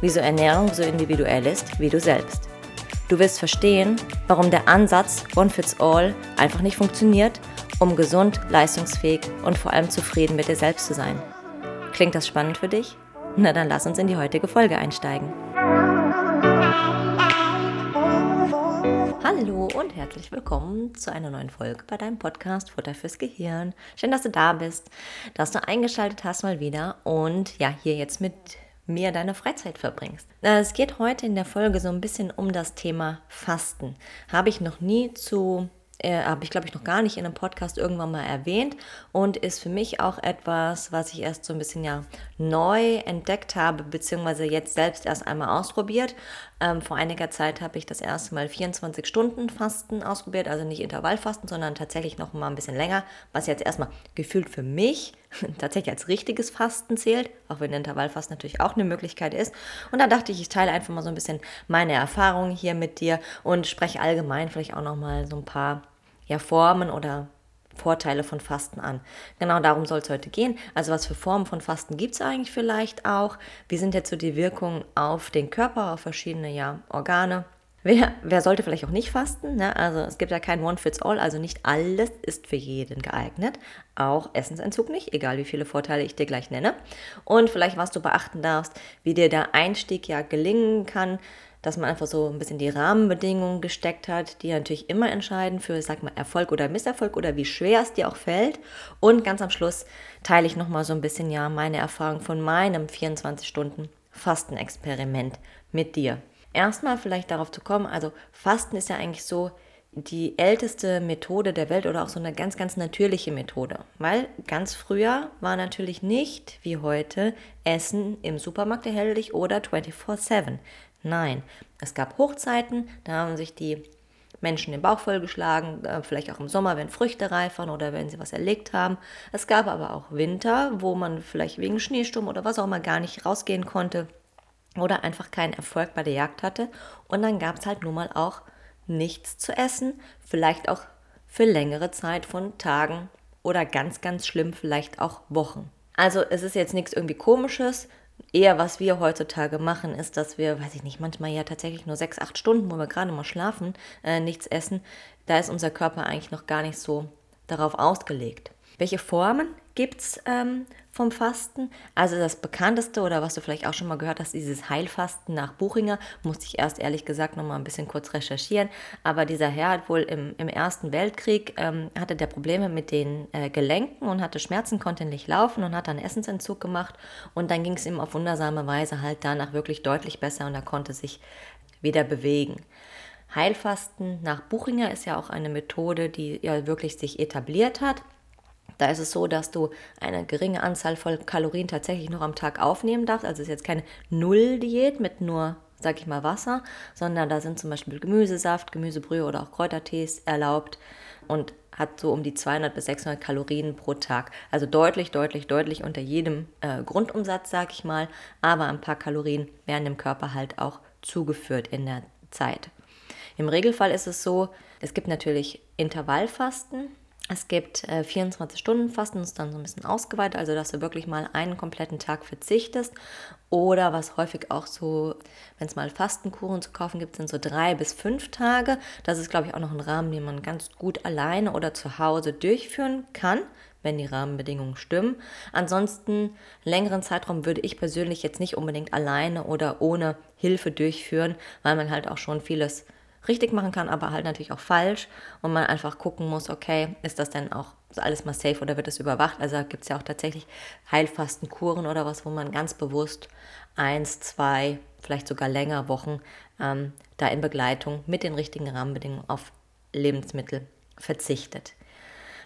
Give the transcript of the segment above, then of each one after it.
wieso Ernährung so individuell ist wie du selbst. Du wirst verstehen, warum der Ansatz One Fits All einfach nicht funktioniert, um gesund, leistungsfähig und vor allem zufrieden mit dir selbst zu sein. Klingt das spannend für dich? Na dann lass uns in die heutige Folge einsteigen. Hallo und herzlich willkommen zu einer neuen Folge bei deinem Podcast Futter fürs Gehirn. Schön, dass du da bist, dass du eingeschaltet hast mal wieder und ja, hier jetzt mit mir deine Freizeit verbringst. Es geht heute in der Folge so ein bisschen um das Thema Fasten. Habe ich noch nie zu äh, habe ich, glaube ich, noch gar nicht in einem Podcast irgendwann mal erwähnt und ist für mich auch etwas, was ich erst so ein bisschen ja neu entdeckt habe, beziehungsweise jetzt selbst erst einmal ausprobiert. Ähm, vor einiger Zeit habe ich das erste Mal 24 Stunden Fasten ausprobiert, also nicht Intervallfasten, sondern tatsächlich noch mal ein bisschen länger, was jetzt erstmal gefühlt für mich tatsächlich als richtiges Fasten zählt, auch wenn Intervallfasten natürlich auch eine Möglichkeit ist. Und da dachte ich, ich teile einfach mal so ein bisschen meine Erfahrungen hier mit dir und spreche allgemein vielleicht auch noch mal so ein paar ja, Formen oder Vorteile von Fasten an. Genau darum soll es heute gehen. Also was für Formen von Fasten gibt es eigentlich vielleicht auch? Wie sind jetzt so die Wirkungen auf den Körper, auf verschiedene ja, Organe? Wer, wer, sollte vielleicht auch nicht fasten? Ne? Also es gibt ja kein One-Fits-All, also nicht alles ist für jeden geeignet. Auch Essensentzug nicht, egal wie viele Vorteile ich dir gleich nenne. Und vielleicht, was du beachten darfst, wie dir der Einstieg ja gelingen kann, dass man einfach so ein bisschen die Rahmenbedingungen gesteckt hat, die natürlich immer entscheiden für, sag mal, Erfolg oder Misserfolg oder wie schwer es dir auch fällt. Und ganz am Schluss teile ich nochmal so ein bisschen ja meine Erfahrung von meinem 24 Stunden Fastenexperiment mit dir erstmal vielleicht darauf zu kommen, also Fasten ist ja eigentlich so die älteste Methode der Welt oder auch so eine ganz, ganz natürliche Methode. Weil ganz früher war natürlich nicht wie heute Essen im Supermarkt erhältlich oder 24-7. Nein, es gab Hochzeiten, da haben sich die Menschen den Bauch vollgeschlagen, äh, vielleicht auch im Sommer, wenn Früchte reifern oder wenn sie was erlegt haben. Es gab aber auch Winter, wo man vielleicht wegen Schneesturm oder was auch immer gar nicht rausgehen konnte oder einfach keinen Erfolg bei der Jagd hatte. Und dann gab es halt nun mal auch nichts zu essen, vielleicht auch für längere Zeit von Tagen oder ganz, ganz schlimm vielleicht auch Wochen. Also es ist jetzt nichts irgendwie komisches. Eher was wir heutzutage machen, ist, dass wir, weiß ich nicht, manchmal ja tatsächlich nur sechs, acht Stunden, wo wir gerade mal schlafen, äh, nichts essen. Da ist unser Körper eigentlich noch gar nicht so darauf ausgelegt. Welche Formen gibt es ähm, vom Fasten? Also das bekannteste oder was du vielleicht auch schon mal gehört hast, dieses Heilfasten nach Buchinger, musste ich erst ehrlich gesagt noch mal ein bisschen kurz recherchieren. Aber dieser Herr hat wohl im, im Ersten Weltkrieg, ähm, hatte der Probleme mit den äh, Gelenken und hatte Schmerzen, konnte nicht laufen und hat dann Essensentzug gemacht. Und dann ging es ihm auf wundersame Weise halt danach wirklich deutlich besser und er konnte sich wieder bewegen. Heilfasten nach Buchinger ist ja auch eine Methode, die ja wirklich sich etabliert hat. Da ist es so, dass du eine geringe Anzahl von Kalorien tatsächlich noch am Tag aufnehmen darfst. Also es ist jetzt keine Null-Diät mit nur, sag ich mal, Wasser, sondern da sind zum Beispiel Gemüsesaft, Gemüsebrühe oder auch Kräutertees erlaubt und hat so um die 200 bis 600 Kalorien pro Tag. Also deutlich, deutlich, deutlich unter jedem äh, Grundumsatz, sag ich mal. Aber ein paar Kalorien werden dem Körper halt auch zugeführt in der Zeit. Im Regelfall ist es so, es gibt natürlich Intervallfasten, es gibt äh, 24-Stunden-Fasten, ist dann so ein bisschen ausgeweitet, also dass du wirklich mal einen kompletten Tag verzichtest. Oder was häufig auch so, wenn es mal Fastenkuren zu kaufen gibt, sind so drei bis fünf Tage. Das ist, glaube ich, auch noch ein Rahmen, den man ganz gut alleine oder zu Hause durchführen kann, wenn die Rahmenbedingungen stimmen. Ansonsten längeren Zeitraum würde ich persönlich jetzt nicht unbedingt alleine oder ohne Hilfe durchführen, weil man halt auch schon vieles richtig machen kann, aber halt natürlich auch falsch und man einfach gucken muss, okay, ist das denn auch alles mal safe oder wird das überwacht? Also gibt es ja auch tatsächlich Heilfastenkuren oder was, wo man ganz bewusst eins, zwei, vielleicht sogar länger Wochen ähm, da in Begleitung mit den richtigen Rahmenbedingungen auf Lebensmittel verzichtet.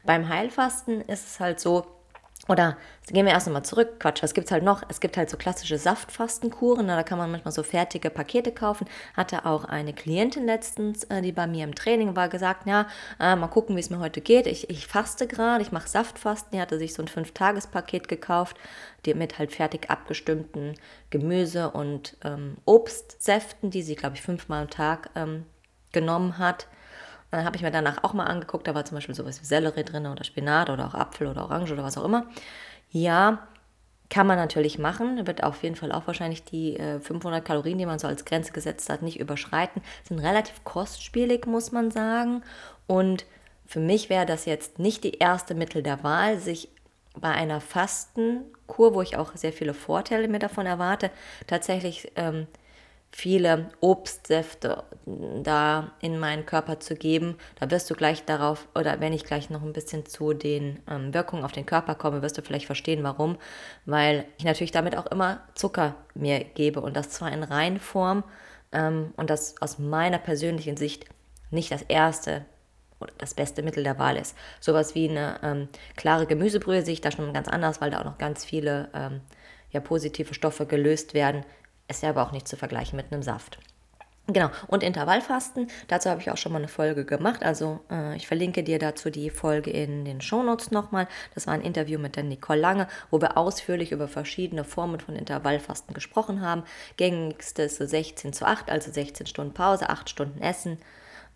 Beim Heilfasten ist es halt so, oder gehen wir erst nochmal zurück. Quatsch, was gibt es halt noch? Es gibt halt so klassische Saftfastenkuren. Da kann man manchmal so fertige Pakete kaufen. Hatte auch eine Klientin letztens, äh, die bei mir im Training war, gesagt, ja, äh, mal gucken, wie es mir heute geht. Ich, ich faste gerade, ich mache Saftfasten. Die hatte sich so ein Fünf-Tages-Paket gekauft, die mit halt fertig abgestimmten Gemüse- und ähm, Obstsäften, die sie, glaube ich, fünfmal am Tag ähm, genommen hat. Dann habe ich mir danach auch mal angeguckt, da war zum Beispiel sowas wie Sellerie drin oder Spinat oder auch Apfel oder Orange oder was auch immer. Ja, kann man natürlich machen, wird auf jeden Fall auch wahrscheinlich die äh, 500 Kalorien, die man so als Grenze gesetzt hat, nicht überschreiten. Sind relativ kostspielig, muss man sagen. Und für mich wäre das jetzt nicht die erste Mittel der Wahl, sich bei einer Fastenkur, wo ich auch sehr viele Vorteile mir davon erwarte, tatsächlich ähm, viele Obstsäfte da in meinen Körper zu geben. Da wirst du gleich darauf, oder wenn ich gleich noch ein bisschen zu den ähm, Wirkungen auf den Körper komme, wirst du vielleicht verstehen, warum. Weil ich natürlich damit auch immer Zucker mir gebe und das zwar in Reinform ähm, und das aus meiner persönlichen Sicht nicht das erste oder das beste Mittel der Wahl ist. Sowas wie eine ähm, klare Gemüsebrühe sehe ich da schon ganz anders, weil da auch noch ganz viele ähm, ja, positive Stoffe gelöst werden, ist ja aber auch nicht zu vergleichen mit einem Saft. Genau, und Intervallfasten, dazu habe ich auch schon mal eine Folge gemacht. Also äh, ich verlinke dir dazu die Folge in den Shownotes nochmal. Das war ein Interview mit der Nicole Lange, wo wir ausführlich über verschiedene Formen von Intervallfasten gesprochen haben. Gängigste ist so 16 zu 8, also 16 Stunden Pause, 8 Stunden Essen.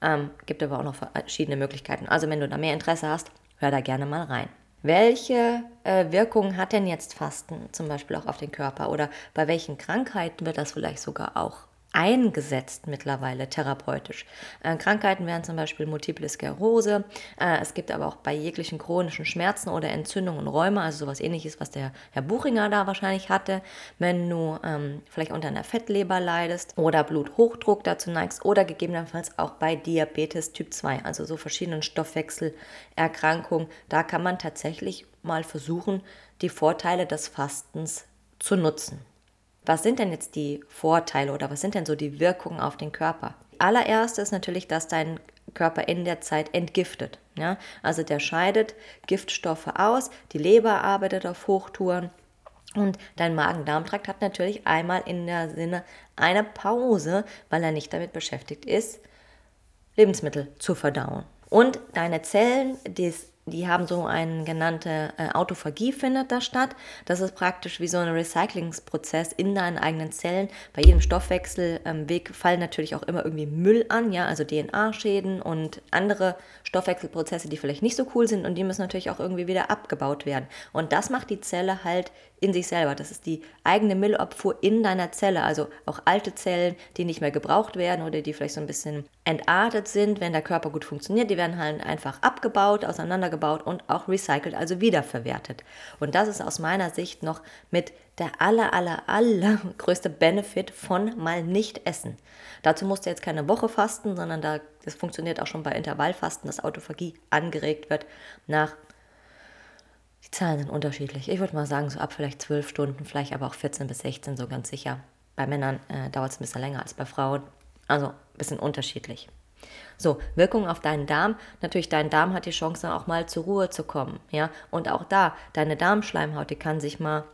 Ähm, gibt aber auch noch verschiedene Möglichkeiten. Also wenn du da mehr Interesse hast, hör da gerne mal rein. Welche äh, Wirkung hat denn jetzt Fasten zum Beispiel auch auf den Körper? Oder bei welchen Krankheiten wird das vielleicht sogar auch eingesetzt mittlerweile therapeutisch. Äh, Krankheiten wären zum Beispiel Multiple Sklerose. Äh, es gibt aber auch bei jeglichen chronischen Schmerzen oder Entzündungen Räume, also sowas ähnliches, was der Herr Buchinger da wahrscheinlich hatte. Wenn du ähm, vielleicht unter einer Fettleber leidest oder Bluthochdruck dazu neigst oder gegebenenfalls auch bei Diabetes Typ 2, also so verschiedenen Stoffwechselerkrankungen, da kann man tatsächlich mal versuchen, die Vorteile des Fastens zu nutzen. Was sind denn jetzt die Vorteile oder was sind denn so die Wirkungen auf den Körper? Allererst ist natürlich, dass dein Körper in der Zeit entgiftet. Ja? Also der scheidet Giftstoffe aus, die Leber arbeitet auf Hochtouren und dein Magen-Darm-Trakt hat natürlich einmal in der Sinne eine Pause, weil er nicht damit beschäftigt ist, Lebensmittel zu verdauen. Und deine Zellen, das die haben so eine genannte äh, Autophagie findet da statt. Das ist praktisch wie so ein Recyclingsprozess in deinen eigenen Zellen. Bei jedem Stoffwechselweg ähm, fallen natürlich auch immer irgendwie Müll an, ja, also DNA-Schäden und andere Stoffwechselprozesse, die vielleicht nicht so cool sind und die müssen natürlich auch irgendwie wieder abgebaut werden. Und das macht die Zelle halt in sich selber. Das ist die eigene Müllabfuhr in deiner Zelle, also auch alte Zellen, die nicht mehr gebraucht werden oder die vielleicht so ein bisschen entartet sind, wenn der Körper gut funktioniert, die werden halt einfach abgebaut, auseinandergebaut und auch recycelt, also wiederverwertet. Und das ist aus meiner Sicht noch mit der aller, aller, aller größte Benefit von mal nicht essen. Dazu musst du jetzt keine Woche fasten, sondern da, das funktioniert auch schon bei Intervallfasten, dass Autophagie angeregt wird nach Zahlen sind unterschiedlich. Ich würde mal sagen, so ab vielleicht 12 Stunden, vielleicht aber auch 14 bis 16, so ganz sicher. Bei Männern äh, dauert es ein bisschen länger als bei Frauen. Also ein bisschen unterschiedlich. So, Wirkung auf deinen Darm. Natürlich, dein Darm hat die Chance, auch mal zur Ruhe zu kommen. Ja? Und auch da, deine Darmschleimhaut, die kann sich mal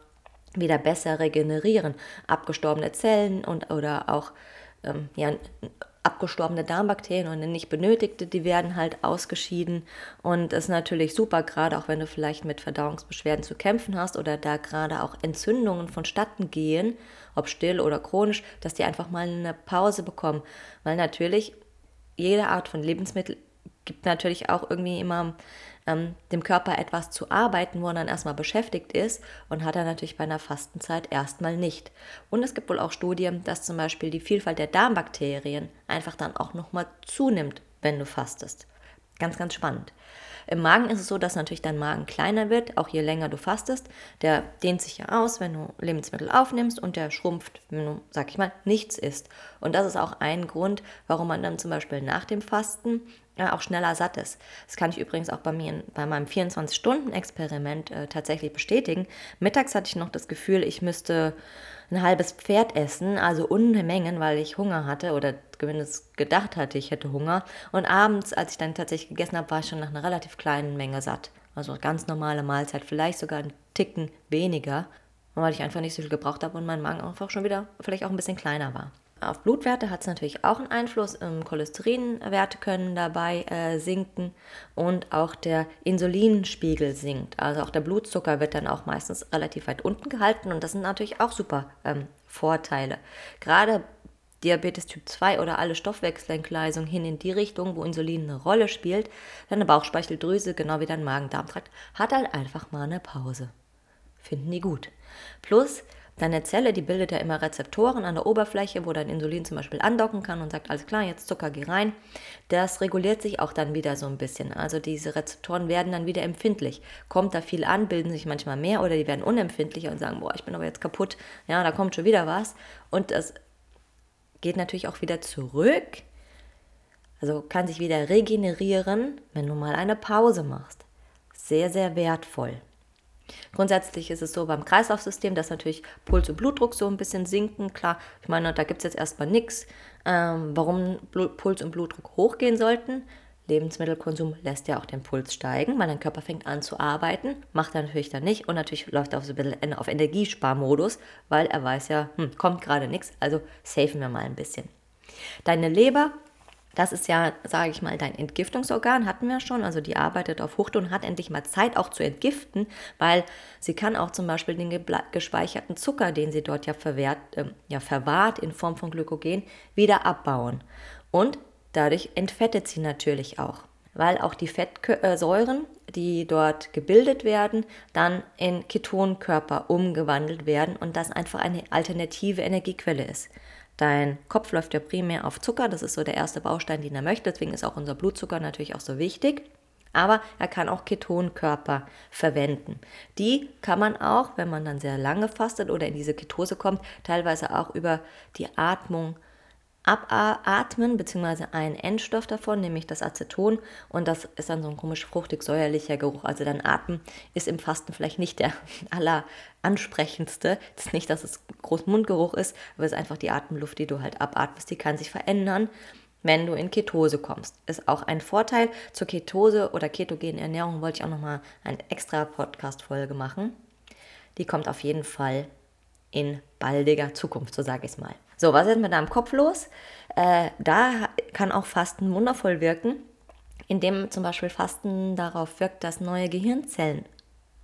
wieder besser regenerieren. Abgestorbene Zellen und oder auch ähm, ja, abgestorbene Darmbakterien und nicht benötigte, die werden halt ausgeschieden. Und das ist natürlich super, gerade auch wenn du vielleicht mit Verdauungsbeschwerden zu kämpfen hast oder da gerade auch Entzündungen vonstatten gehen, ob still oder chronisch, dass die einfach mal eine Pause bekommen. Weil natürlich jede Art von Lebensmittel gibt natürlich auch irgendwie immer ähm, dem Körper etwas zu arbeiten, wo er dann erstmal beschäftigt ist und hat er natürlich bei einer Fastenzeit erstmal nicht. Und es gibt wohl auch Studien, dass zum Beispiel die Vielfalt der Darmbakterien einfach dann auch nochmal zunimmt, wenn du fastest. Ganz, ganz spannend. Im Magen ist es so, dass natürlich dein Magen kleiner wird, auch je länger du fastest. Der dehnt sich ja aus, wenn du Lebensmittel aufnimmst und der schrumpft, wenn du, sag ich mal, nichts isst. Und das ist auch ein Grund, warum man dann zum Beispiel nach dem Fasten ja, auch schneller satt ist. Das kann ich übrigens auch bei mir bei meinem 24-Stunden-Experiment äh, tatsächlich bestätigen. Mittags hatte ich noch das Gefühl, ich müsste ein halbes Pferd essen, also Unmengen, weil ich Hunger hatte oder zumindest gedacht hatte, ich hätte Hunger. Und abends, als ich dann tatsächlich gegessen habe, war ich schon nach einer relativ kleinen Menge satt. Also ganz normale Mahlzeit, vielleicht sogar ein Ticken weniger, weil ich einfach nicht so viel gebraucht habe und mein Magen einfach schon wieder vielleicht auch ein bisschen kleiner war. Auf Blutwerte hat es natürlich auch einen Einfluss. Ähm, Cholesterinwerte können dabei äh, sinken und auch der Insulinspiegel sinkt. Also auch der Blutzucker wird dann auch meistens relativ weit unten gehalten und das sind natürlich auch super ähm, Vorteile. Gerade Diabetes Typ 2 oder alle Stoffwechselentgleisung hin in die Richtung, wo Insulin eine Rolle spielt, deine Bauchspeicheldrüse, genau wie dein Magen-Darm-Trakt, hat halt einfach mal eine Pause. Finden die gut. Plus, deine Zelle, die bildet ja immer Rezeptoren an der Oberfläche, wo dein Insulin zum Beispiel andocken kann und sagt, alles klar, jetzt Zucker, geh rein. Das reguliert sich auch dann wieder so ein bisschen. Also diese Rezeptoren werden dann wieder empfindlich. Kommt da viel an, bilden sich manchmal mehr oder die werden unempfindlicher und sagen, boah, ich bin aber jetzt kaputt. Ja, da kommt schon wieder was. Und das geht natürlich auch wieder zurück. Also kann sich wieder regenerieren, wenn du mal eine Pause machst. Sehr, sehr wertvoll. Grundsätzlich ist es so beim Kreislaufsystem, dass natürlich Puls und Blutdruck so ein bisschen sinken. Klar, ich meine, da gibt es jetzt erstmal nichts, ähm, warum Blut, Puls und Blutdruck hochgehen sollten. Lebensmittelkonsum lässt ja auch den Puls steigen, weil dein Körper fängt an zu arbeiten, macht er natürlich dann nicht und natürlich läuft er auf, so ein bisschen auf Energiesparmodus, weil er weiß ja, hm, kommt gerade nichts, also safen wir mal ein bisschen. Deine Leber das ist ja, sage ich mal, dein Entgiftungsorgan, hatten wir schon. Also die arbeitet auf Hucht und hat endlich mal Zeit auch zu entgiften, weil sie kann auch zum Beispiel den gespeicherten Zucker, den sie dort ja, verwehrt, äh, ja verwahrt in Form von Glykogen, wieder abbauen. Und dadurch entfettet sie natürlich auch, weil auch die Fettsäuren, die dort gebildet werden, dann in Ketonkörper umgewandelt werden und das einfach eine alternative Energiequelle ist. Dein Kopf läuft ja primär auf Zucker, das ist so der erste Baustein, den er möchte, deswegen ist auch unser Blutzucker natürlich auch so wichtig. Aber er kann auch Ketonkörper verwenden. Die kann man auch, wenn man dann sehr lange fastet oder in diese Ketose kommt, teilweise auch über die Atmung abatmen, beziehungsweise einen Endstoff davon, nämlich das Aceton. Und das ist dann so ein komisch fruchtig-säuerlicher Geruch. Also dein Atem ist im Fasten vielleicht nicht der alleransprechendste. Es ist nicht, dass es Großmundgeruch ist, aber es ist einfach die Atemluft, die du halt abatmest. Die kann sich verändern, wenn du in Ketose kommst. Ist auch ein Vorteil. Zur Ketose oder ketogenen Ernährung wollte ich auch nochmal eine extra Podcast-Folge machen. Die kommt auf jeden Fall in baldiger Zukunft, so sage ich es mal. So, was ist mit deinem Kopf los? Äh, da kann auch Fasten wundervoll wirken, indem zum Beispiel Fasten darauf wirkt, dass neue Gehirnzellen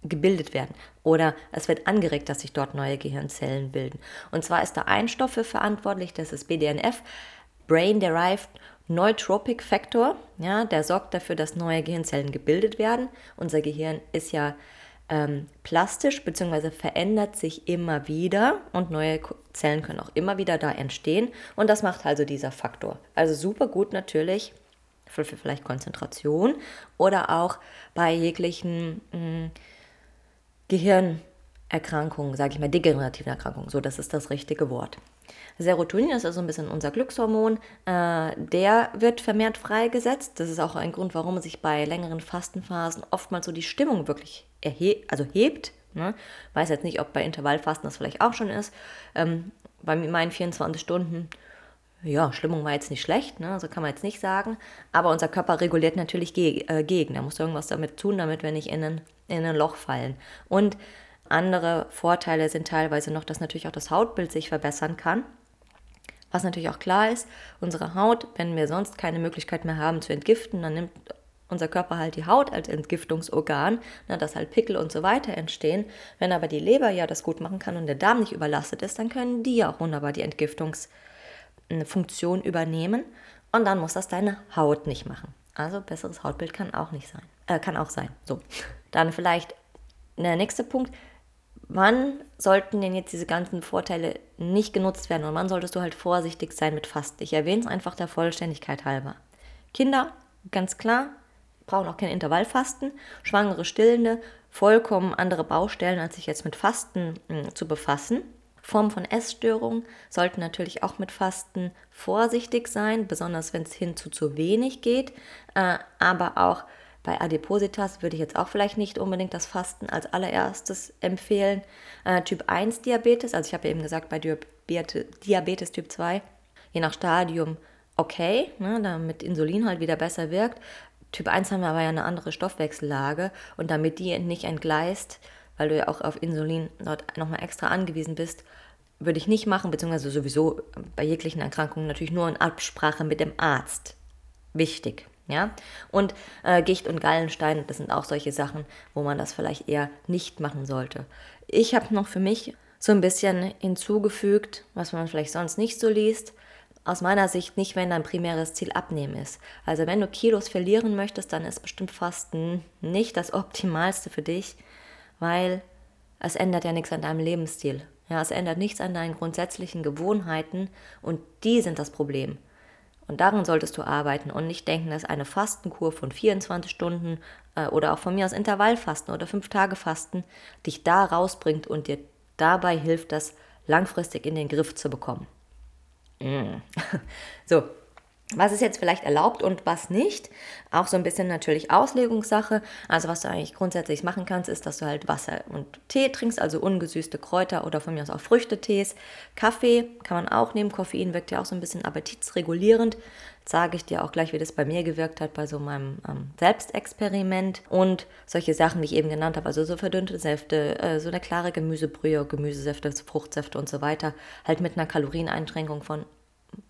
gebildet werden oder es wird angeregt, dass sich dort neue Gehirnzellen bilden. Und zwar ist da ein Stoff für verantwortlich, das ist BDNF, Brain Derived Neutropic Factor. Ja, der sorgt dafür, dass neue Gehirnzellen gebildet werden. Unser Gehirn ist ja ähm, plastisch bzw. verändert sich immer wieder und neue Zellen können auch immer wieder da entstehen und das macht also dieser Faktor. Also super gut natürlich für, für vielleicht Konzentration oder auch bei jeglichen mh, hm, Gehirnerkrankungen, sage ich mal, degenerativen Erkrankungen. So, das ist das richtige Wort. Serotonin ist also ein bisschen unser Glückshormon. Äh, der wird vermehrt freigesetzt. Das ist auch ein Grund, warum sich bei längeren Fastenphasen oftmals so die Stimmung wirklich also hebt. Ne? Weiß jetzt nicht, ob bei Intervallfasten das vielleicht auch schon ist. Ähm, bei meinen 24 Stunden, ja, Stimmung war jetzt nicht schlecht, ne? so kann man jetzt nicht sagen. Aber unser Körper reguliert natürlich ge äh, gegen. Er muss irgendwas damit tun, damit wir nicht in ein, in ein Loch fallen. Und andere Vorteile sind teilweise noch, dass natürlich auch das Hautbild sich verbessern kann. Was natürlich auch klar ist, unsere Haut, wenn wir sonst keine Möglichkeit mehr haben zu entgiften, dann nimmt unser Körper halt die Haut als Entgiftungsorgan, na, dass halt Pickel und so weiter entstehen. Wenn aber die Leber ja das gut machen kann und der Darm nicht überlastet ist, dann können die ja auch wunderbar die Entgiftungsfunktion übernehmen und dann muss das deine Haut nicht machen. Also besseres Hautbild kann auch nicht sein. Äh, kann auch sein. So. Dann vielleicht der nächste Punkt, wann sollten denn jetzt diese ganzen Vorteile nicht genutzt werden und wann solltest du halt vorsichtig sein mit Fasten? Ich erwähne es einfach der Vollständigkeit halber. Kinder, ganz klar, brauchen auch kein Intervallfasten. Schwangere, Stillende, vollkommen andere Baustellen, als sich jetzt mit Fasten mh, hm, zu befassen. Formen von Essstörungen sollten natürlich auch mit Fasten vorsichtig sein, besonders wenn es hin zu zu wenig geht, äh, aber auch bei Adipositas würde ich jetzt auch vielleicht nicht unbedingt das Fasten als allererstes empfehlen. Äh, typ 1 Diabetes, also ich habe ja eben gesagt, bei Diabetes Typ 2, je nach Stadium okay, ne, damit Insulin halt wieder besser wirkt. Typ 1 haben wir aber ja eine andere Stoffwechsellage und damit die nicht entgleist, weil du ja auch auf Insulin dort nochmal extra angewiesen bist, würde ich nicht machen, beziehungsweise sowieso bei jeglichen Erkrankungen natürlich nur in Absprache mit dem Arzt. Wichtig. Ja? Und äh, Gicht und Gallenstein, das sind auch solche Sachen, wo man das vielleicht eher nicht machen sollte. Ich habe noch für mich so ein bisschen hinzugefügt, was man vielleicht sonst nicht so liest. Aus meiner Sicht nicht, wenn dein primäres Ziel Abnehmen ist. Also wenn du Kilos verlieren möchtest, dann ist bestimmt Fasten nicht das Optimalste für dich, weil es ändert ja nichts an deinem Lebensstil. Ja, es ändert nichts an deinen grundsätzlichen Gewohnheiten und die sind das Problem. Und daran solltest du arbeiten und nicht denken, dass eine Fastenkur von 24 Stunden äh, oder auch von mir aus Intervallfasten oder 5 Tage Fasten dich da rausbringt und dir dabei hilft, das langfristig in den Griff zu bekommen. Mm. So, was ist jetzt vielleicht erlaubt und was nicht? Auch so ein bisschen natürlich Auslegungssache. Also was du eigentlich grundsätzlich machen kannst, ist, dass du halt Wasser und Tee trinkst, also ungesüßte Kräuter oder von mir aus auch Früchtetees. Kaffee kann man auch nehmen. Koffein wirkt ja auch so ein bisschen appetitsregulierend. Sage ich dir auch gleich, wie das bei mir gewirkt hat bei so meinem ähm, Selbstexperiment. Und solche Sachen, wie ich eben genannt habe, also so verdünnte Säfte, äh, so eine klare Gemüsebrühe, Gemüsesäfte, Fruchtsäfte und so weiter, halt mit einer Kalorieneinschränkung von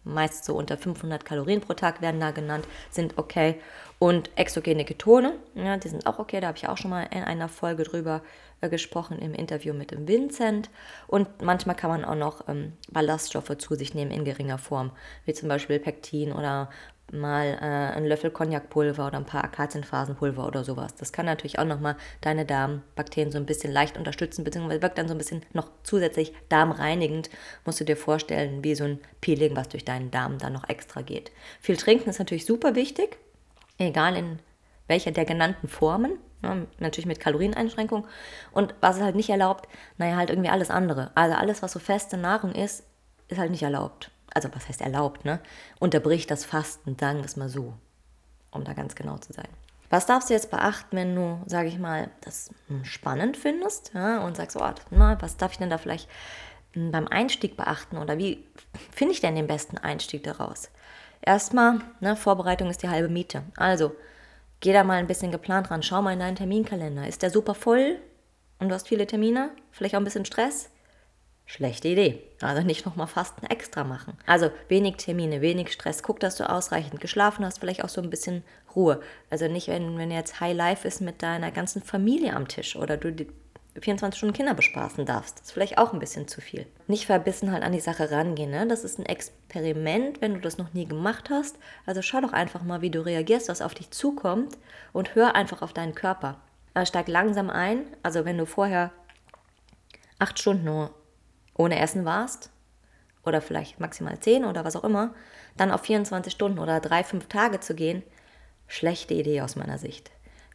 meist so unter 500 Kalorien pro Tag werden da genannt, sind okay. Und exogene Ketone, ja, die sind auch okay, da habe ich auch schon mal in einer Folge drüber äh, gesprochen im Interview mit dem Vincent. Und manchmal kann man auch noch ähm, Ballaststoffe zu sich nehmen in geringer Form, wie zum Beispiel Pektin oder mal äh, einen Löffel Cognacpulver oder ein paar Akazienphasenpulver oder sowas. Das kann natürlich auch nochmal deine Darmbakterien so ein bisschen leicht unterstützen, beziehungsweise wirkt dann so ein bisschen noch zusätzlich darmreinigend. Musst du dir vorstellen, wie so ein Peeling, was durch deinen Darm dann noch extra geht. Viel trinken ist natürlich super wichtig, egal in welcher der genannten Formen. Ja, natürlich mit Kalorieneinschränkung. Und was es halt nicht erlaubt, naja, halt irgendwie alles andere. Also alles, was so feste Nahrung ist, ist halt nicht erlaubt also was heißt erlaubt, ne? Unterbricht das Fasten, sagen wir es mal so, um da ganz genau zu sein. Was darfst du jetzt beachten, wenn du, sage ich mal, das hm, spannend findest ja, und sagst, oh, na, was darf ich denn da vielleicht hm, beim Einstieg beachten oder wie finde ich denn den besten Einstieg daraus? Erstmal, ne, Vorbereitung ist die halbe Miete. Also, geh da mal ein bisschen geplant ran, schau mal in deinen Terminkalender. Ist der super voll und du hast viele Termine? Vielleicht auch ein bisschen Stress? Schlechte Idee. Also nicht nochmal Fasten extra machen. Also wenig Termine, wenig Stress. Guck, dass du ausreichend geschlafen hast, vielleicht auch so ein bisschen Ruhe. Also nicht, wenn, wenn jetzt High Life ist mit deiner ganzen Familie am Tisch oder du die 24 Stunden Kinder bespaßen darfst. Das ist vielleicht auch ein bisschen zu viel. Nicht verbissen halt an die Sache rangehen. Ne? Das ist ein Experiment, wenn du das noch nie gemacht hast. Also schau doch einfach mal, wie du reagierst, was auf dich zukommt und hör einfach auf deinen Körper. Also steig langsam ein. Also wenn du vorher acht Stunden nur ohne Essen warst, oder vielleicht maximal 10 oder was auch immer, dann auf 24 Stunden oder 3, 5 Tage zu gehen, schlechte Idee aus meiner Sicht.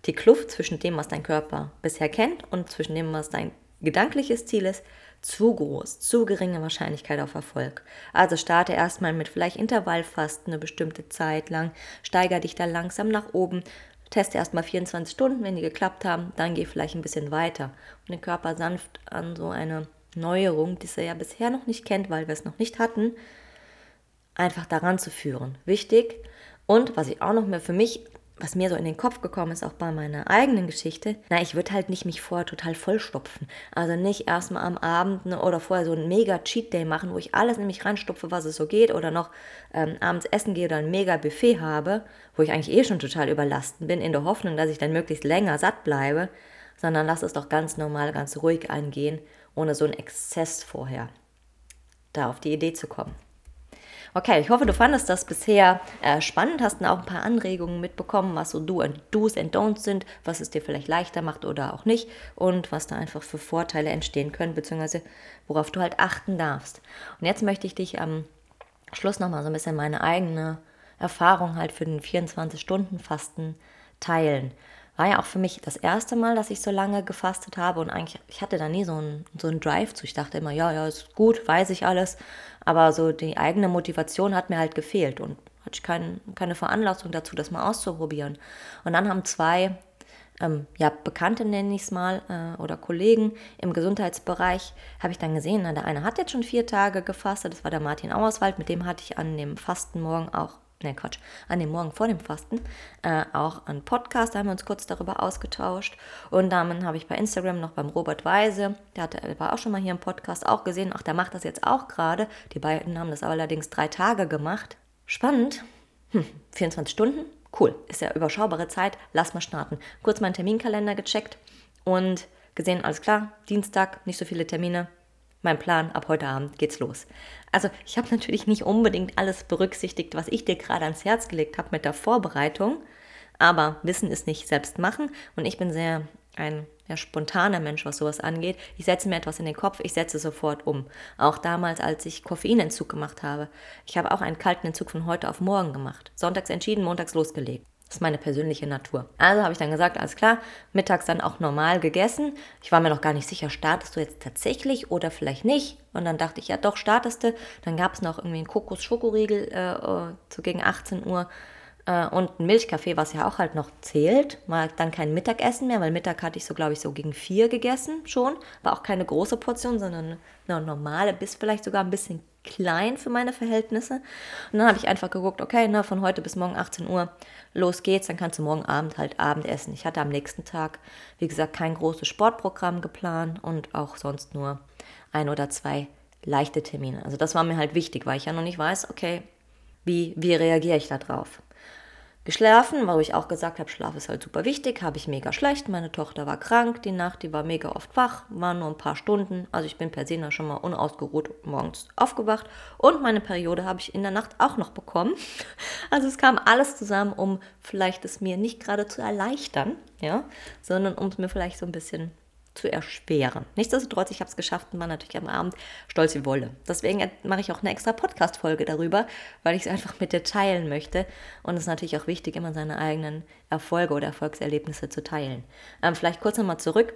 Die Kluft zwischen dem, was dein Körper bisher kennt und zwischen dem, was dein gedankliches Ziel ist, zu groß, zu geringe Wahrscheinlichkeit auf Erfolg. Also starte erstmal mit vielleicht Intervallfasten eine bestimmte Zeit lang, steiger dich da langsam nach oben, teste erstmal 24 Stunden, wenn die geklappt haben, dann geh vielleicht ein bisschen weiter und den Körper sanft an so eine Neuerung, die er ja bisher noch nicht kennt, weil wir es noch nicht hatten, einfach daran zu führen. Wichtig. Und was ich auch noch mehr für mich, was mir so in den Kopf gekommen ist, auch bei meiner eigenen Geschichte, na, ich würde halt nicht mich vorher total vollstopfen. Also nicht erstmal am Abend ne, oder vorher so ein mega Cheat Day machen, wo ich alles nämlich reinstopfe, was es so geht, oder noch ähm, abends essen gehe oder ein mega Buffet habe, wo ich eigentlich eh schon total überlasten bin, in der Hoffnung, dass ich dann möglichst länger satt bleibe, sondern lass es doch ganz normal, ganz ruhig angehen ohne so einen Exzess vorher da auf die Idee zu kommen. Okay, ich hoffe, du fandest das bisher äh, spannend, hast auch ein paar Anregungen mitbekommen, was so Do and Do's and Don'ts sind, was es dir vielleicht leichter macht oder auch nicht und was da einfach für Vorteile entstehen können, beziehungsweise worauf du halt achten darfst. Und jetzt möchte ich dich am Schluss nochmal so ein bisschen meine eigene Erfahrung halt für den 24-Stunden-Fasten teilen war ja auch für mich das erste Mal, dass ich so lange gefastet habe und eigentlich, ich hatte da nie so einen, so einen Drive zu. Ich dachte immer, ja, ja, ist gut, weiß ich alles. Aber so die eigene Motivation hat mir halt gefehlt und hatte ich kein, keine Veranlassung dazu, das mal auszuprobieren. Und dann haben zwei ähm, ja, Bekannte nenne ich es mal, äh, oder Kollegen im Gesundheitsbereich, habe ich dann gesehen, na, der eine hat jetzt schon vier Tage gefastet, das war der Martin Auerswald, mit dem hatte ich an dem Fastenmorgen auch ne Quatsch, an dem Morgen vor dem Fasten, äh, auch einen Podcast, da haben wir uns kurz darüber ausgetauscht. Und dann habe ich bei Instagram noch beim Robert Weise, der, hat, der war auch schon mal hier im Podcast, auch gesehen, ach, der macht das jetzt auch gerade. Die beiden haben das allerdings drei Tage gemacht. Spannend. Hm, 24 Stunden? Cool, ist ja überschaubare Zeit, lass mal starten. Kurz meinen Terminkalender gecheckt und gesehen, alles klar, Dienstag, nicht so viele Termine, mein Plan, ab heute Abend geht's los. Also ich habe natürlich nicht unbedingt alles berücksichtigt, was ich dir gerade ans Herz gelegt habe mit der Vorbereitung, aber Wissen ist nicht selbst machen und ich bin sehr ein ja, spontaner Mensch, was sowas angeht. Ich setze mir etwas in den Kopf, ich setze sofort um. Auch damals, als ich Koffeinentzug gemacht habe. Ich habe auch einen kalten Entzug von heute auf morgen gemacht. Sonntags entschieden, montags losgelegt. Das ist meine persönliche Natur. Also habe ich dann gesagt, alles klar, mittags dann auch normal gegessen. Ich war mir noch gar nicht sicher, startest du jetzt tatsächlich oder vielleicht nicht. Und dann dachte ich, ja doch, startest du. Dann gab es noch irgendwie einen Kokos-Schokoriegel äh, äh so gegen 18 Uhr äh, und ein Milchkaffee, was ja auch halt noch zählt. Mal dann kein Mittagessen mehr, weil Mittag hatte ich so, glaube ich, so gegen vier gegessen schon. War auch keine große Portion, sondern eine normale, bis vielleicht sogar ein bisschen klein für meine Verhältnisse. Und dann habe ich einfach geguckt, okay, na, von heute bis morgen 18 Uhr, los geht's, dann kannst du morgen Abend halt Abendessen. Ich hatte am nächsten Tag, wie gesagt, kein großes Sportprogramm geplant und auch sonst nur ein oder zwei leichte Termine. Also das war mir halt wichtig, weil ich ja noch nicht weiß, okay, wie, wie reagiere ich da drauf? Geschlafen, wo ich auch gesagt habe, Schlaf ist halt super wichtig, habe ich mega schlecht. Meine Tochter war krank die Nacht, die war mega oft wach, waren nur ein paar Stunden. Also ich bin per se schon mal unausgeruht morgens aufgewacht und meine Periode habe ich in der Nacht auch noch bekommen. Also es kam alles zusammen, um vielleicht es mir nicht gerade zu erleichtern, ja, sondern um es mir vielleicht so ein bisschen zu erschweren. Nichtsdestotrotz, ich habe es geschafft und war natürlich am Abend stolz wie Wolle. Deswegen mache ich auch eine extra Podcast-Folge darüber, weil ich es einfach mit dir teilen möchte. Und es ist natürlich auch wichtig, immer seine eigenen Erfolge oder Erfolgserlebnisse zu teilen. Ähm, vielleicht kurz nochmal zurück.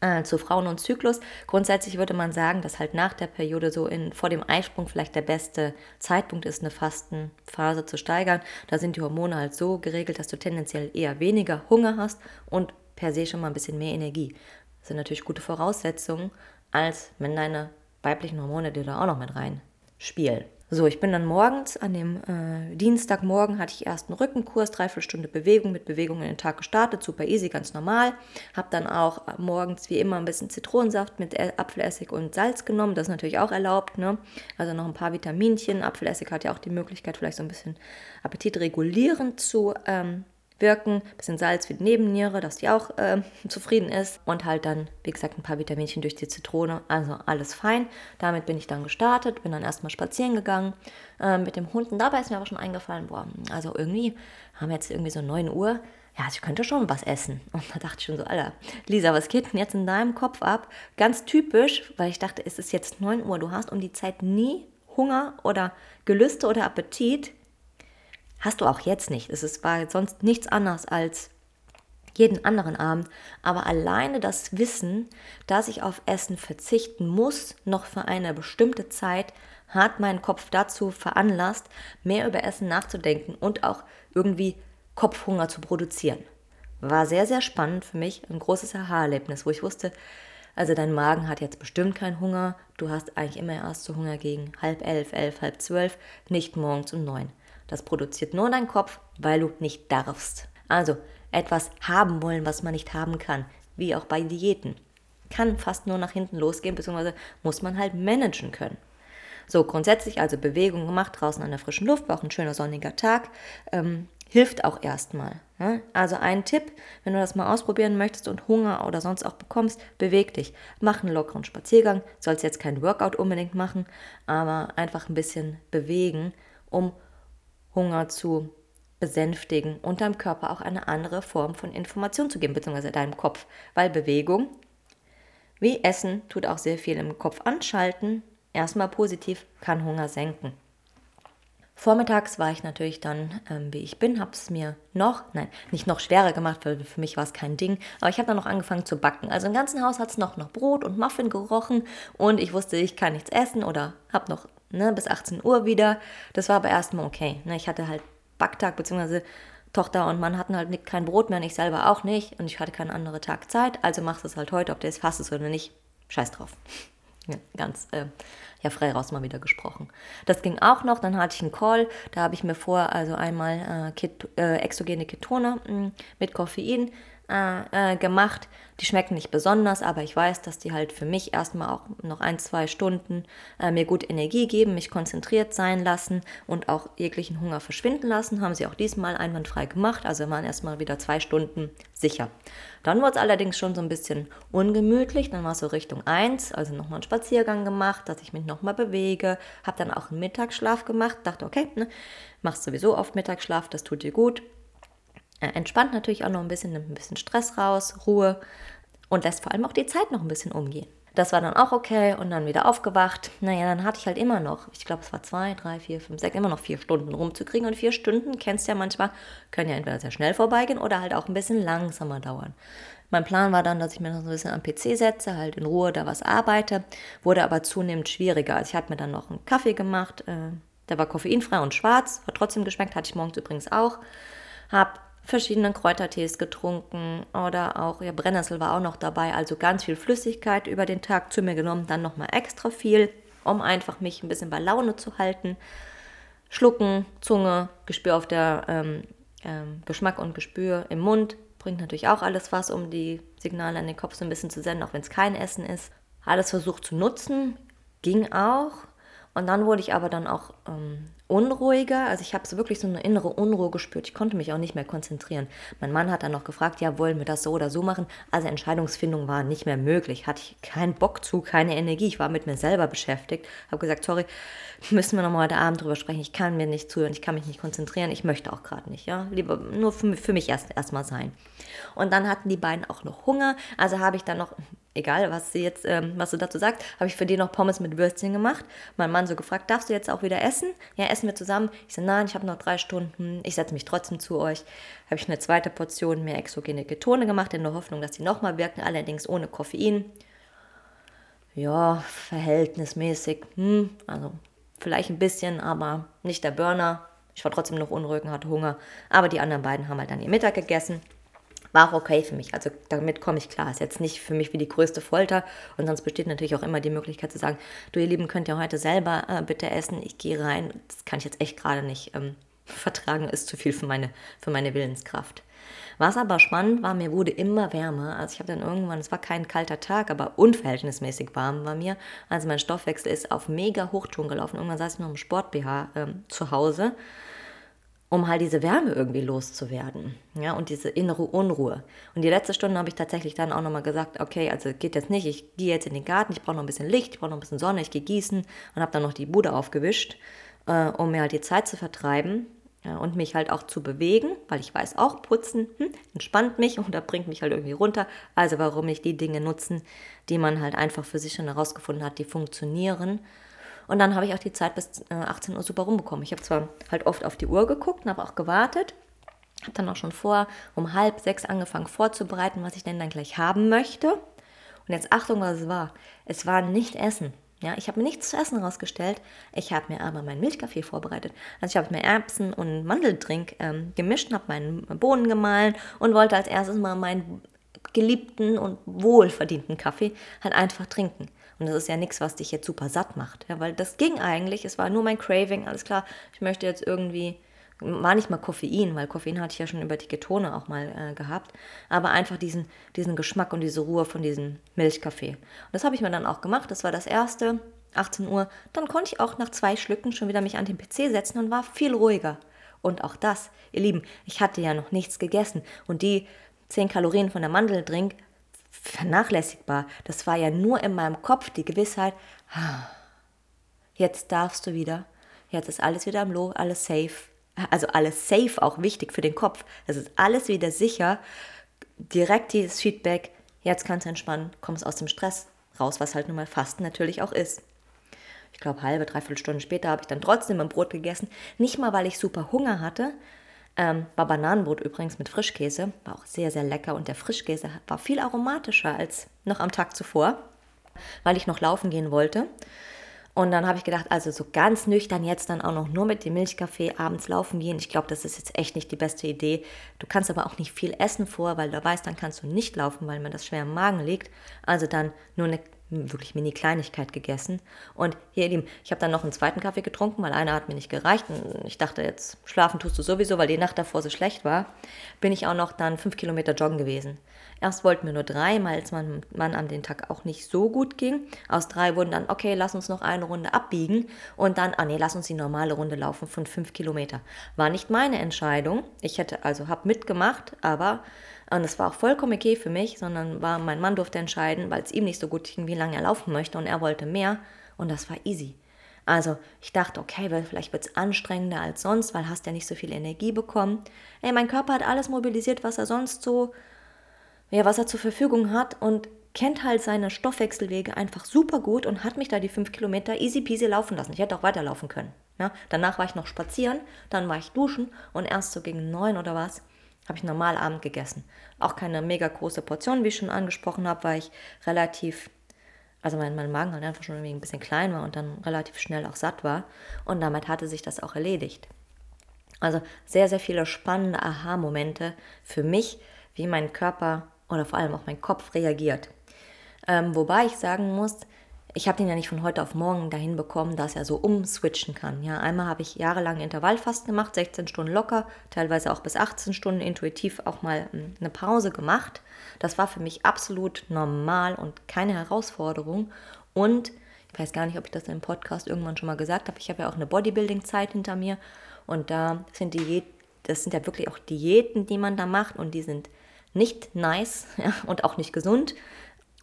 Äh, zu Frauen und Zyklus. Grundsätzlich würde man sagen, dass halt nach der Periode so in, vor dem Eisprung vielleicht der beste Zeitpunkt ist, eine Fastenphase zu steigern. Da sind die Hormone halt so geregelt, dass du tendenziell eher weniger Hunger hast und per se schon mal ein bisschen mehr Energie sind natürlich gute Voraussetzungen, als wenn deine weiblichen Hormone dir da auch noch mit rein spielen. So, ich bin dann morgens, an dem äh, Dienstagmorgen hatte ich erst einen Rückenkurs, dreiviertel Stunde Bewegung, mit Bewegung in den Tag gestartet, super easy, ganz normal. Habe dann auch morgens wie immer ein bisschen Zitronensaft mit Apfelessig und Salz genommen, das ist natürlich auch erlaubt, ne? Also noch ein paar Vitaminchen. Apfelessig hat ja auch die Möglichkeit, vielleicht so ein bisschen Appetit regulierend zu ähm, wirken. Bisschen Salz für die Nebenniere, dass die auch äh, zufrieden ist. Und halt dann, wie gesagt, ein paar Vitaminchen durch die Zitrone. Also alles fein. Damit bin ich dann gestartet, bin dann erstmal spazieren gegangen äh, mit dem Hund. Und dabei ist mir aber schon eingefallen, boah, also irgendwie haben wir jetzt irgendwie so 9 Uhr. Ja, also ich könnte schon was essen. Und da dachte ich schon so, Alter, Lisa, was geht denn jetzt in deinem Kopf ab? Ganz typisch, weil ich dachte, es ist jetzt 9 Uhr, du hast um die Zeit nie Hunger oder Gelüste oder Appetit. Hast du auch jetzt nicht. Es war sonst nichts anderes als jeden anderen Abend. Aber alleine das Wissen, dass ich auf Essen verzichten muss, noch für eine bestimmte Zeit, hat meinen Kopf dazu veranlasst, mehr über Essen nachzudenken und auch irgendwie Kopfhunger zu produzieren. War sehr, sehr spannend für mich, ein großes Aha-Erlebnis, wo ich wusste, also dein Magen hat jetzt bestimmt keinen Hunger, du hast eigentlich immer erst so Hunger gegen halb elf, elf, halb zwölf, nicht morgens um neun. Das produziert nur dein Kopf, weil du nicht darfst. Also etwas haben wollen, was man nicht haben kann, wie auch bei Diäten. Kann fast nur nach hinten losgehen, beziehungsweise muss man halt managen können. So, grundsätzlich also Bewegung gemacht, draußen an der frischen Luft, war auch ein schöner sonniger Tag, ähm, hilft auch erstmal. Ne? Also ein Tipp, wenn du das mal ausprobieren möchtest und Hunger oder sonst auch bekommst, beweg dich. Mach einen lockeren Spaziergang, sollst jetzt kein Workout unbedingt machen, aber einfach ein bisschen bewegen, um Hunger zu besänftigen und deinem Körper auch eine andere Form von Information zu geben, beziehungsweise deinem Kopf. Weil Bewegung, wie Essen, tut auch sehr viel im Kopf anschalten. Erstmal positiv, kann Hunger senken. Vormittags war ich natürlich dann, ähm, wie ich bin, habe es mir noch, nein, nicht noch schwerer gemacht, weil für mich war es kein Ding, aber ich habe dann noch angefangen zu backen. Also im ganzen Haus hat es noch nach Brot und Muffin gerochen und ich wusste, ich kann nichts essen oder habe noch ne, bis 18 Uhr wieder. Das war aber erstmal okay. Ne? Ich hatte halt Backtag, beziehungsweise Tochter und Mann hatten halt kein Brot mehr ich selber auch nicht. Und ich hatte keinen anderen Tag Zeit, also machst du es halt heute, ob du es fasst oder nicht. Scheiß drauf. ganz äh, ja, frei raus mal wieder gesprochen. Das ging auch noch, dann hatte ich einen Call, da habe ich mir vor, also einmal äh, Ket äh, exogene Ketone mh, mm, mit Koffein äh, äh, gemacht. Die schmecken nicht besonders, aber ich weiß, dass die halt für mich erstmal auch noch ein, zwei Stunden äh, mir gut Energie geben, mich konzentriert sein lassen und auch jeglichen Hunger verschwinden lassen. Haben sie auch diesmal einwandfrei gemacht, also waren erstmal wieder zwei Stunden sicher. Dann wurde es allerdings schon so ein bisschen ungemütlich, dann war es so Richtung 1, also nochmal einen Spaziergang gemacht, dass ich mich nochmal bewege, habe dann auch einen Mittagsschlaf gemacht, dachte, okay, ne, machst sowieso oft Mittagsschlaf, das tut dir gut entspannt natürlich auch noch ein bisschen, nimmt ein bisschen Stress raus, Ruhe und lässt vor allem auch die Zeit noch ein bisschen umgehen. Das war dann auch okay und dann wieder aufgewacht. Naja, dann hatte ich halt immer noch, ich glaube, es war zwei, drei, vier, fünf, sechs, immer noch vier Stunden rumzukriegen. Und vier Stunden, kennst du ja manchmal, können ja entweder sehr schnell vorbeigehen oder halt auch ein bisschen langsamer dauern. Mein Plan war dann, dass ich mir noch so ein bisschen am PC setze, halt in Ruhe da was arbeite, wurde aber zunehmend schwieriger. Also ich hatte mir dann noch einen Kaffee gemacht, äh, der war koffeinfrei und schwarz, hat trotzdem geschmeckt, hatte ich morgens übrigens auch. Hab verschiedene Kräutertees getrunken oder auch, ja, Brennnessel war auch noch dabei, also ganz viel Flüssigkeit über den Tag zu mir genommen, dann nochmal extra viel, um einfach mich ein bisschen bei Laune zu halten. Schlucken, Zunge, Gespür auf der ähm, ähm, Geschmack und Gespür im Mund, bringt natürlich auch alles was, um die Signale an den Kopf so ein bisschen zu senden, auch wenn es kein Essen ist. Alles versucht zu nutzen, ging auch. Und dann wurde ich aber dann auch ähm, unruhiger. Also ich habe so wirklich so eine innere Unruhe gespürt. Ich konnte mich auch nicht mehr konzentrieren. Mein Mann hat dann noch gefragt, ja, wollen wir das so oder so machen? Also Entscheidungsfindung war nicht mehr möglich. Hatte ich keinen Bock zu, keine Energie. Ich war mit mir selber beschäftigt. Habe gesagt, sorry, müssen wir nochmal heute Abend drüber sprechen. Ich kann mir nicht zuhören, ich kann mich nicht konzentrieren. Ich möchte auch gerade nicht. Ja, lieber nur für, für mich erst erstmal sein. Und dann hatten die beiden auch noch Hunger. Also habe ich dann noch egal was sie jetzt, ähm, was du dazu sagst, habe ich für die noch Pommes mit Würstchen gemacht. Mein Mann so gefragt, darfst du jetzt auch wieder essen? Ja, essen wir zusammen. Ich so, nein, ich habe noch drei Stunden, ich setze mich trotzdem zu euch. Habe ich eine zweite Portion mehr exogene Ketone gemacht, in der Hoffnung, dass die nochmal wirken, allerdings ohne Koffein. Ja, verhältnismäßig, hm, also vielleicht ein bisschen, aber nicht der Burner. Ich war trotzdem noch unruhig und hatte Hunger. Aber die anderen beiden haben halt dann ihr Mittag gegessen war auch okay für mich. Also damit komme ich klar. Ist jetzt nicht für mich wie die größte Folter. Und sonst besteht natürlich auch immer die Möglichkeit zu sagen, du ihr Lieben könnt ja heute selber äh, bitte essen. Ich gehe rein. Das kann ich jetzt echt gerade nicht ähm, vertragen. Ist zu viel für meine, für meine Willenskraft. Was aber spannend war, mir wurde immer wärmer. Also ich habe dann irgendwann, es war kein kalter Tag, aber unverhältnismäßig warm war mir. Also mein Stoffwechsel ist auf mega Hochtouren gelaufen. Irgendwann saß ich noch im Sport-BH ähm, zu Hause um halt diese Wärme irgendwie loszuwerden, ja, und diese innere Unruhe. Und die letzte Stunde habe ich tatsächlich dann auch nochmal gesagt, okay, also geht jetzt nicht, ich gehe jetzt in den Garten, ich brauche noch ein bisschen Licht, ich brauche noch ein bisschen Sonne, ich gehe gießen und habe dann noch die Bude aufgewischt, äh, um mir halt die Zeit zu vertreiben ja, und mich halt auch zu bewegen, weil ich weiß auch, putzen hm, entspannt mich und da bringt mich halt irgendwie runter. Also warum nicht die Dinge nutzen, die man halt einfach für sich schon herausgefunden hat, die funktionieren und dann habe ich auch die Zeit bis 18 äh, Uhr super rumbekommen. Ich habe zwar halt oft auf die Uhr geguckt und habe auch gewartet, habe dann auch schon vor um halb sechs angefangen vorzubereiten, was ich denn dann gleich haben möchte. Und jetzt Achtung, was es war. Es war nicht Essen. Ja, ich habe mir nichts zu essen rausgestellt. Ich habe mir aber meinen Milchkaffee vorbereitet. Also ich habe mir Erbsen und Mandeldrink ähm, gemischt, habe meinen Bohnen gemahlen und wollte als erstes mal meinen geliebten und wohlverdienten Kaffee halt einfach trinken. Und das ist ja nichts, was dich jetzt super satt macht. Ja, weil das ging eigentlich, es war nur mein Craving, alles klar, ich möchte jetzt irgendwie, war nicht mal Koffein, weil Koffein hatte ich ja schon über die Ketone auch mal äh, gehabt, aber einfach diesen, diesen Geschmack und diese Ruhe von diesem Milchkaffee. Und das habe ich mir dann auch gemacht, das war das erste, 18 Uhr. Dann konnte ich auch nach zwei Schlücken schon wieder mich an den PC setzen und war viel ruhiger. Und auch das, ihr Lieben, ich hatte ja noch nichts gegessen und die 10 Kalorien von der Mandeldrink vernachlässigbar. Das war ja nur in meinem Kopf die Gewissheit, jetzt darfst du wieder, jetzt ist alles wieder am Loh, alles safe. Also alles safe, auch wichtig für den Kopf. Es ist alles wieder sicher. Direkt dieses Feedback, jetzt kannst du entspannen, kommst aus dem Stress raus, was halt nun mal Fasten natürlich auch ist. Ich glaube, halbe, dreiviertel Stunden später habe ich dann trotzdem ein Brot gegessen. Nicht mal, weil ich super Hunger hatte, ähm, war Bananenbrot übrigens mit Frischkäse, war auch sehr, sehr lecker und der Frischkäse war viel aromatischer als noch am Tag zuvor, weil ich noch laufen gehen wollte. Und dann habe ich gedacht, also so ganz nüchtern jetzt dann auch noch nur mit dem Milchkaffee abends laufen gehen. Ich glaube, das ist jetzt echt nicht die beste Idee. Du kannst aber auch nicht viel essen vor, weil du weißt, dann kannst du nicht laufen, weil mir das schwer im Magen liegt. Also dann nur eine wirklich Mini-Kleinigkeit gegessen. Und hier, ihr Lieben, ich habe dann noch einen zweiten Kaffee getrunken, weil einer hat mir nicht gereicht. Und ich dachte, jetzt schlafen tust du sowieso, weil die Nacht davor so schlecht war. Bin ich auch noch dann fünf Kilometer joggen gewesen. Erst wollten wir nur drei, weil es man, man an den Tag auch nicht so gut ging. Aus drei wurden dann, okay, lass uns noch eine Runde abbiegen. Und dann, ah nee, lass uns die normale Runde laufen von fünf Kilometer. War nicht meine Entscheidung. Ich hätte also, habe mitgemacht, aber und es war auch vollkommen okay für mich, sondern war, mein Mann durfte entscheiden, weil es ihm nicht so gut ging, wie lange er laufen möchte und er wollte mehr und das war easy. Also ich dachte, okay, vielleicht wird es anstrengender als sonst, weil hast ja nicht so viel Energie bekommen. Ey, mein Körper hat alles mobilisiert, was er sonst so, ja, was er zur Verfügung hat und kennt halt seine Stoffwechselwege einfach super gut und hat mich da die fünf Kilometer easy peasy laufen lassen. Ich hätte auch weiterlaufen können. Ja? Danach war ich noch spazieren, dann war ich duschen und erst so gegen neun oder was habe ich normal Abend gegessen. Auch keine mega große Portion, wie ich schon angesprochen habe, weil ich relativ, also mein, mein Magen halt einfach schon irgendwie ein bisschen klein war und dann relativ schnell auch satt war. Und damit hatte sich das auch erledigt. Also sehr, sehr viele spannende Aha-Momente für mich, wie mein Körper oder vor allem auch mein Kopf reagiert. Ähm, wobei ich sagen muss, ich habe den ja nicht von heute auf morgen dahin bekommen, dass er so umswitchen kann. Ja, einmal habe ich jahrelang Intervallfasten gemacht, 16 Stunden locker, teilweise auch bis 18 Stunden intuitiv auch mal hm, eine Pause gemacht. Das war für mich absolut normal und keine Herausforderung. Und ich weiß gar nicht, ob ich das im Podcast irgendwann schon mal gesagt habe. Ich habe ja auch eine Bodybuilding-Zeit hinter mir und da sind die, das sind ja wirklich auch Diäten, die man da macht und die sind nicht nice ja, und auch nicht gesund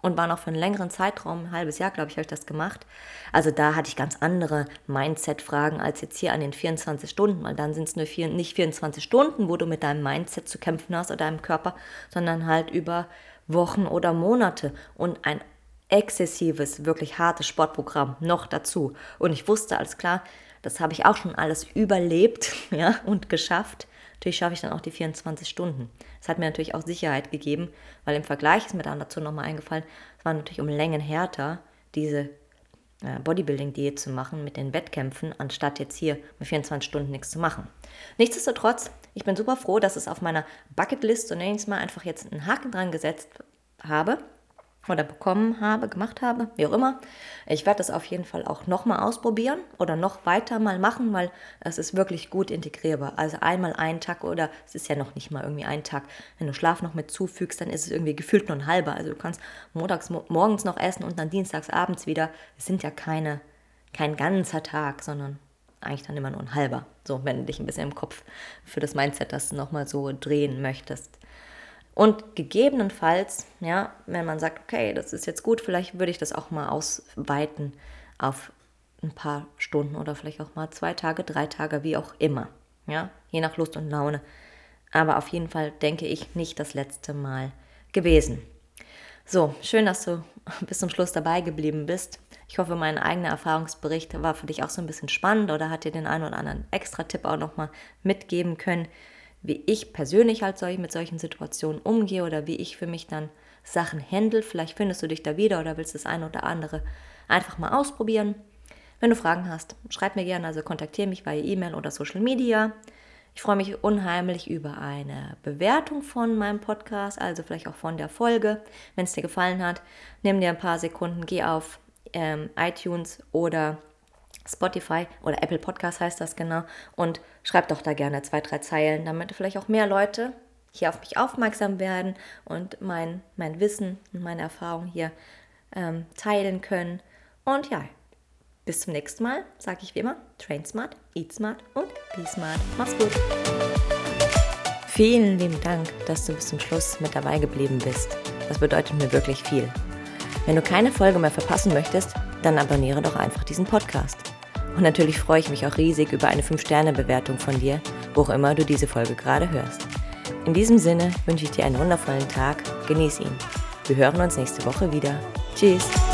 und war noch für einen längeren Zeitraum, ein halbes Jahr, glaube ich, habe ich das gemacht. Also da hatte ich ganz andere Mindset-Fragen als jetzt hier an den 24 Stunden, weil dann sind es nur vier, nicht 24 Stunden, wo du mit deinem Mindset zu kämpfen hast oder deinem Körper, sondern halt über Wochen oder Monate und ein exzessives, wirklich hartes Sportprogramm noch dazu. Und ich wusste alles klar, das habe ich auch schon alles überlebt ja, und geschafft. Natürlich schaffe ich dann auch die 24 Stunden. Das hat mir natürlich auch Sicherheit gegeben, weil im Vergleich ist mir dann dazu nochmal eingefallen, es war natürlich um Längen härter, diese äh, Bodybuilding-Diät zu machen mit den Wettkämpfen, anstatt jetzt hier mit 24 Stunden nichts zu machen. Nichtsdestotrotz, ich bin super froh, dass es auf meiner Bucketlist, so nenne ich es mal, einfach jetzt einen Haken dran gesetzt habe oder bekommen habe, gemacht habe, wie auch immer. Ich werde das auf jeden Fall auch nochmal ausprobieren oder noch weiter mal machen, weil es ist wirklich gut integrierbar. Also einmal einen Tag oder es ist ja noch nicht mal irgendwie ein Tag. Wenn du Schlaf noch mit zufügst, dann ist es irgendwie gefühlt nur ein halber. Also du kannst montags morgens noch essen und dann dienstags abends wieder. Es sind ja keine, kein ganzer Tag, sondern eigentlich dann immer nur ein halber. So, wenn du dich ein bisschen im Kopf für das Mindset das nochmal so drehen möchtest. Und gegebenenfalls, ja, wenn man sagt, okay, das ist jetzt gut, vielleicht würde ich das auch mal ausweiten auf ein paar Stunden oder vielleicht auch mal zwei Tage, drei Tage, wie auch immer. Ja, je nach Lust und Laune. Aber auf jeden Fall denke ich nicht das letzte Mal gewesen. So, schön, dass du bis zum Schluss dabei geblieben bist. Ich hoffe, mein eigener Erfahrungsbericht war für dich auch so ein bisschen spannend oder hat dir den einen oder anderen Extra-Tipp auch nochmal mitgeben können wie ich persönlich halt mit solchen Situationen umgehe oder wie ich für mich dann Sachen handle. Vielleicht findest du dich da wieder oder willst das eine oder andere einfach mal ausprobieren. Wenn du Fragen hast, schreib mir gerne, also kontaktiere mich via E-Mail oder Social Media. Ich freue mich unheimlich über eine Bewertung von meinem Podcast, also vielleicht auch von der Folge. Wenn es dir gefallen hat, nimm dir ein paar Sekunden, geh auf ähm, iTunes oder Spotify oder Apple Podcast heißt das genau. Und schreib doch da gerne zwei, drei Zeilen, damit vielleicht auch mehr Leute hier auf mich aufmerksam werden und mein, mein Wissen und meine Erfahrung hier ähm, teilen können. Und ja, bis zum nächsten Mal, sage ich wie immer, train smart, eat smart und be smart. Mach's gut. Vielen lieben Dank, dass du bis zum Schluss mit dabei geblieben bist. Das bedeutet mir wirklich viel. Wenn du keine Folge mehr verpassen möchtest, dann abonniere doch einfach diesen Podcast. Und natürlich freue ich mich auch riesig über eine 5-Sterne-Bewertung von dir, wo auch immer du diese Folge gerade hörst. In diesem Sinne wünsche ich dir einen wundervollen Tag, genieß ihn. Wir hören uns nächste Woche wieder. Tschüss!